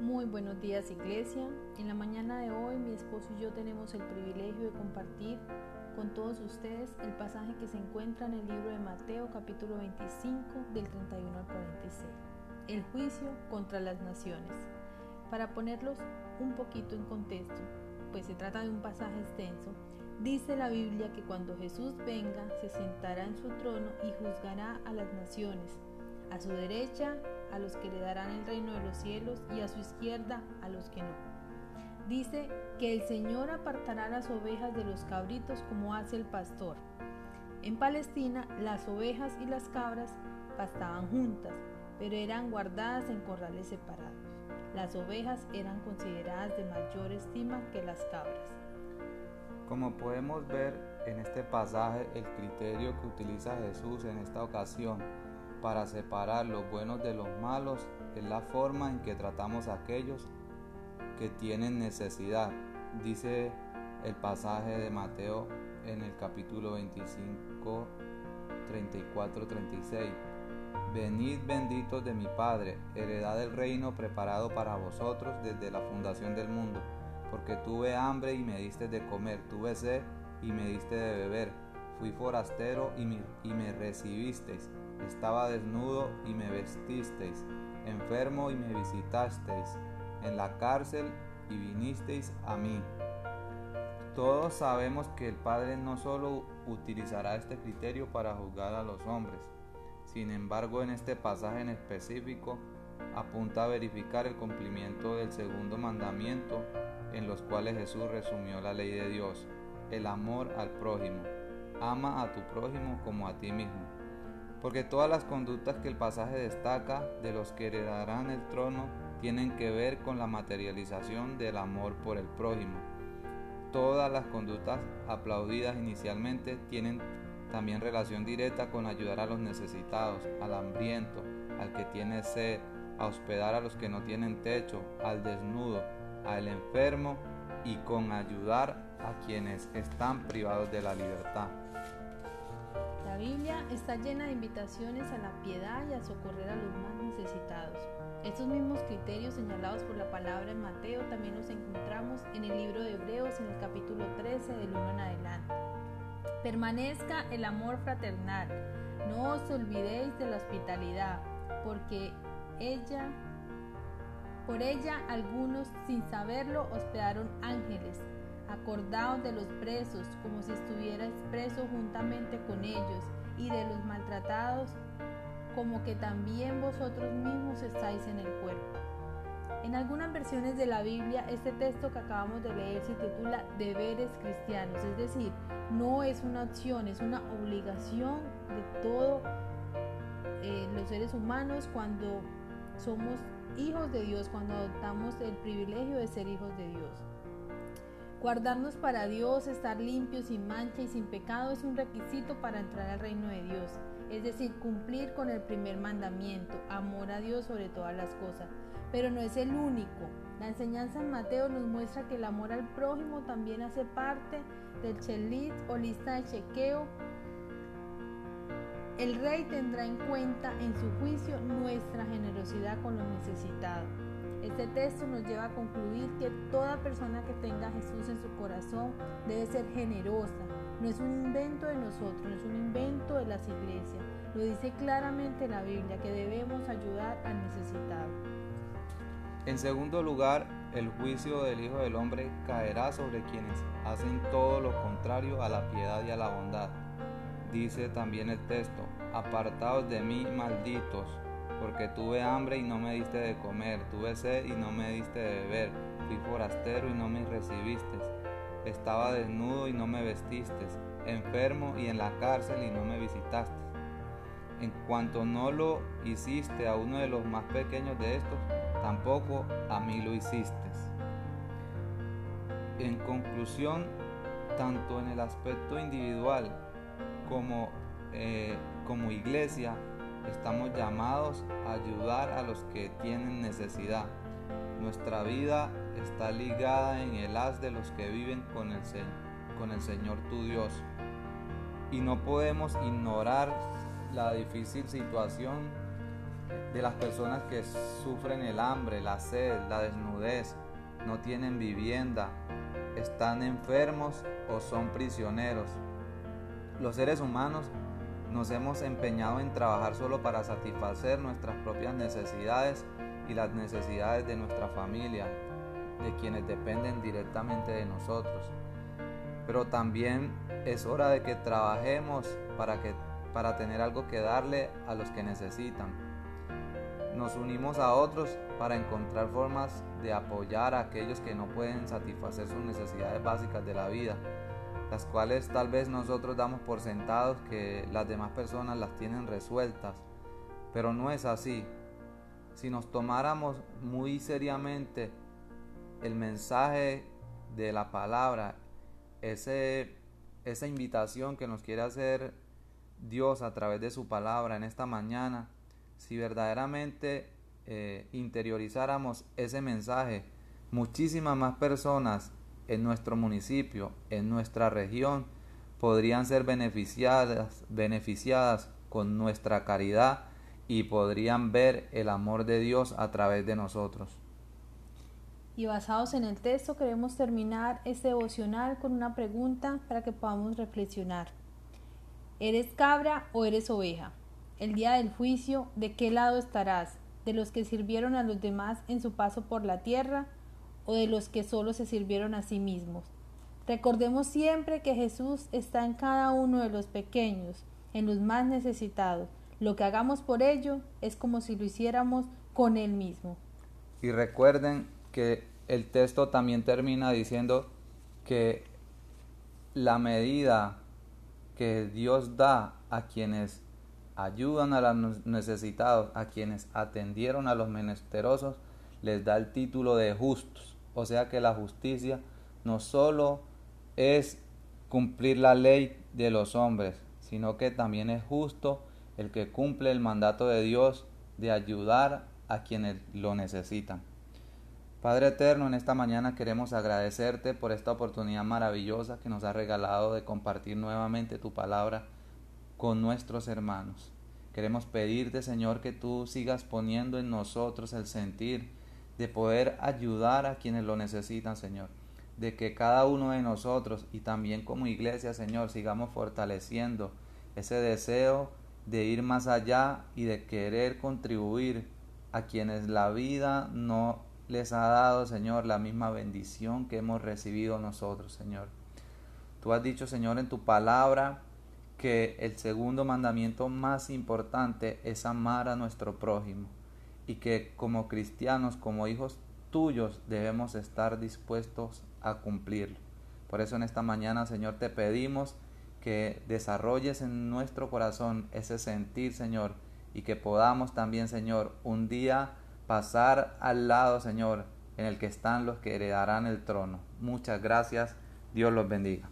Muy buenos días iglesia. En la mañana de hoy mi esposo y yo tenemos el privilegio de compartir con todos ustedes el pasaje que se encuentra en el libro de Mateo capítulo 25 del 31 al 46. El juicio contra las naciones. Para ponerlos un poquito en contexto, pues se trata de un pasaje extenso, dice la Biblia que cuando Jesús venga se sentará en su trono y juzgará a las naciones a su derecha a los que le darán el reino de los cielos y a su izquierda a los que no. Dice que el Señor apartará las ovejas de los cabritos como hace el pastor. En Palestina las ovejas y las cabras pastaban juntas, pero eran guardadas en corrales separados. Las ovejas eran consideradas de mayor estima que las cabras. Como podemos ver en este pasaje, el criterio que utiliza Jesús en esta ocasión para separar los buenos de los malos es la forma en que tratamos a aquellos que tienen necesidad. Dice el pasaje de Mateo en el capítulo 25, 34, 36. Venid benditos de mi Padre, heredad del reino preparado para vosotros desde la fundación del mundo, porque tuve hambre y me diste de comer, tuve sed y me diste de beber, fui forastero y me, y me recibisteis estaba desnudo y me vestisteis, enfermo y me visitasteis, en la cárcel y vinisteis a mí. Todos sabemos que el Padre no solo utilizará este criterio para juzgar a los hombres, sin embargo en este pasaje en específico apunta a verificar el cumplimiento del segundo mandamiento en los cuales Jesús resumió la ley de Dios, el amor al prójimo. Ama a tu prójimo como a ti mismo porque todas las conductas que el pasaje destaca de los que heredarán el trono tienen que ver con la materialización del amor por el prójimo. Todas las conductas aplaudidas inicialmente tienen también relación directa con ayudar a los necesitados, al hambriento, al que tiene sed, a hospedar a los que no tienen techo, al desnudo, al enfermo y con ayudar a quienes están privados de la libertad. La Biblia está llena de invitaciones a la piedad y a socorrer a los más necesitados. Estos mismos criterios señalados por la palabra en Mateo también los encontramos en el libro de Hebreos en el capítulo 13 del 1 en adelante. Permanezca el amor fraternal. No os olvidéis de la hospitalidad, porque ella por ella algunos sin saberlo hospedaron ángeles acordaos de los presos como si estuvierais preso juntamente con ellos, y de los maltratados como que también vosotros mismos estáis en el cuerpo. En algunas versiones de la Biblia, este texto que acabamos de leer se titula Deberes cristianos, es decir, no es una opción, es una obligación de todos eh, los seres humanos cuando somos hijos de Dios, cuando adoptamos el privilegio de ser hijos de Dios. Guardarnos para Dios, estar limpios, sin mancha y sin pecado es un requisito para entrar al reino de Dios. Es decir, cumplir con el primer mandamiento, amor a Dios sobre todas las cosas. Pero no es el único. La enseñanza en Mateo nos muestra que el amor al prójimo también hace parte del chelit o lista de chequeo. El rey tendrá en cuenta en su juicio nuestra generosidad con los necesitados. Este texto nos lleva a concluir que toda persona que tenga a Jesús en su corazón debe ser generosa. No es un invento de nosotros, no es un invento de las iglesias. Lo dice claramente la Biblia, que debemos ayudar al necesitado. En segundo lugar, el juicio del Hijo del Hombre caerá sobre quienes hacen todo lo contrario a la piedad y a la bondad. Dice también el texto, apartados de mí, malditos porque tuve hambre y no me diste de comer, tuve sed y no me diste de beber, fui forastero y no me recibiste, estaba desnudo y no me vestiste, enfermo y en la cárcel y no me visitaste. En cuanto no lo hiciste a uno de los más pequeños de estos, tampoco a mí lo hiciste. En conclusión, tanto en el aspecto individual como, eh, como iglesia, Estamos llamados a ayudar a los que tienen necesidad. Nuestra vida está ligada en el haz de los que viven con el, con el Señor tu Dios. Y no podemos ignorar la difícil situación de las personas que sufren el hambre, la sed, la desnudez, no tienen vivienda, están enfermos o son prisioneros. Los seres humanos nos hemos empeñado en trabajar solo para satisfacer nuestras propias necesidades y las necesidades de nuestra familia, de quienes dependen directamente de nosotros. Pero también es hora de que trabajemos para, que, para tener algo que darle a los que necesitan nos unimos a otros para encontrar formas de apoyar a aquellos que no pueden satisfacer sus necesidades básicas de la vida, las cuales tal vez nosotros damos por sentados que las demás personas las tienen resueltas, pero no es así. Si nos tomáramos muy seriamente el mensaje de la palabra, ese, esa invitación que nos quiere hacer Dios a través de su palabra en esta mañana, si verdaderamente eh, interiorizáramos ese mensaje, muchísimas más personas en nuestro municipio, en nuestra región, podrían ser beneficiadas, beneficiadas con nuestra caridad y podrían ver el amor de Dios a través de nosotros. Y basados en el texto queremos terminar este devocional con una pregunta para que podamos reflexionar. ¿Eres cabra o eres oveja? el día del juicio, ¿de qué lado estarás? ¿De los que sirvieron a los demás en su paso por la tierra o de los que solo se sirvieron a sí mismos? Recordemos siempre que Jesús está en cada uno de los pequeños, en los más necesitados. Lo que hagamos por ello es como si lo hiciéramos con Él mismo. Y recuerden que el texto también termina diciendo que la medida que Dios da a quienes ayudan a los necesitados, a quienes atendieron a los menesterosos, les da el título de justos. O sea que la justicia no solo es cumplir la ley de los hombres, sino que también es justo el que cumple el mandato de Dios de ayudar a quienes lo necesitan. Padre Eterno, en esta mañana queremos agradecerte por esta oportunidad maravillosa que nos ha regalado de compartir nuevamente tu palabra con nuestros hermanos. Queremos pedirte, Señor, que tú sigas poniendo en nosotros el sentir de poder ayudar a quienes lo necesitan, Señor. De que cada uno de nosotros y también como iglesia, Señor, sigamos fortaleciendo ese deseo de ir más allá y de querer contribuir a quienes la vida no les ha dado, Señor, la misma bendición que hemos recibido nosotros, Señor. Tú has dicho, Señor, en tu palabra que el segundo mandamiento más importante es amar a nuestro prójimo y que como cristianos, como hijos tuyos, debemos estar dispuestos a cumplirlo. Por eso en esta mañana, Señor, te pedimos que desarrolles en nuestro corazón ese sentir, Señor, y que podamos también, Señor, un día pasar al lado, Señor, en el que están los que heredarán el trono. Muchas gracias. Dios los bendiga.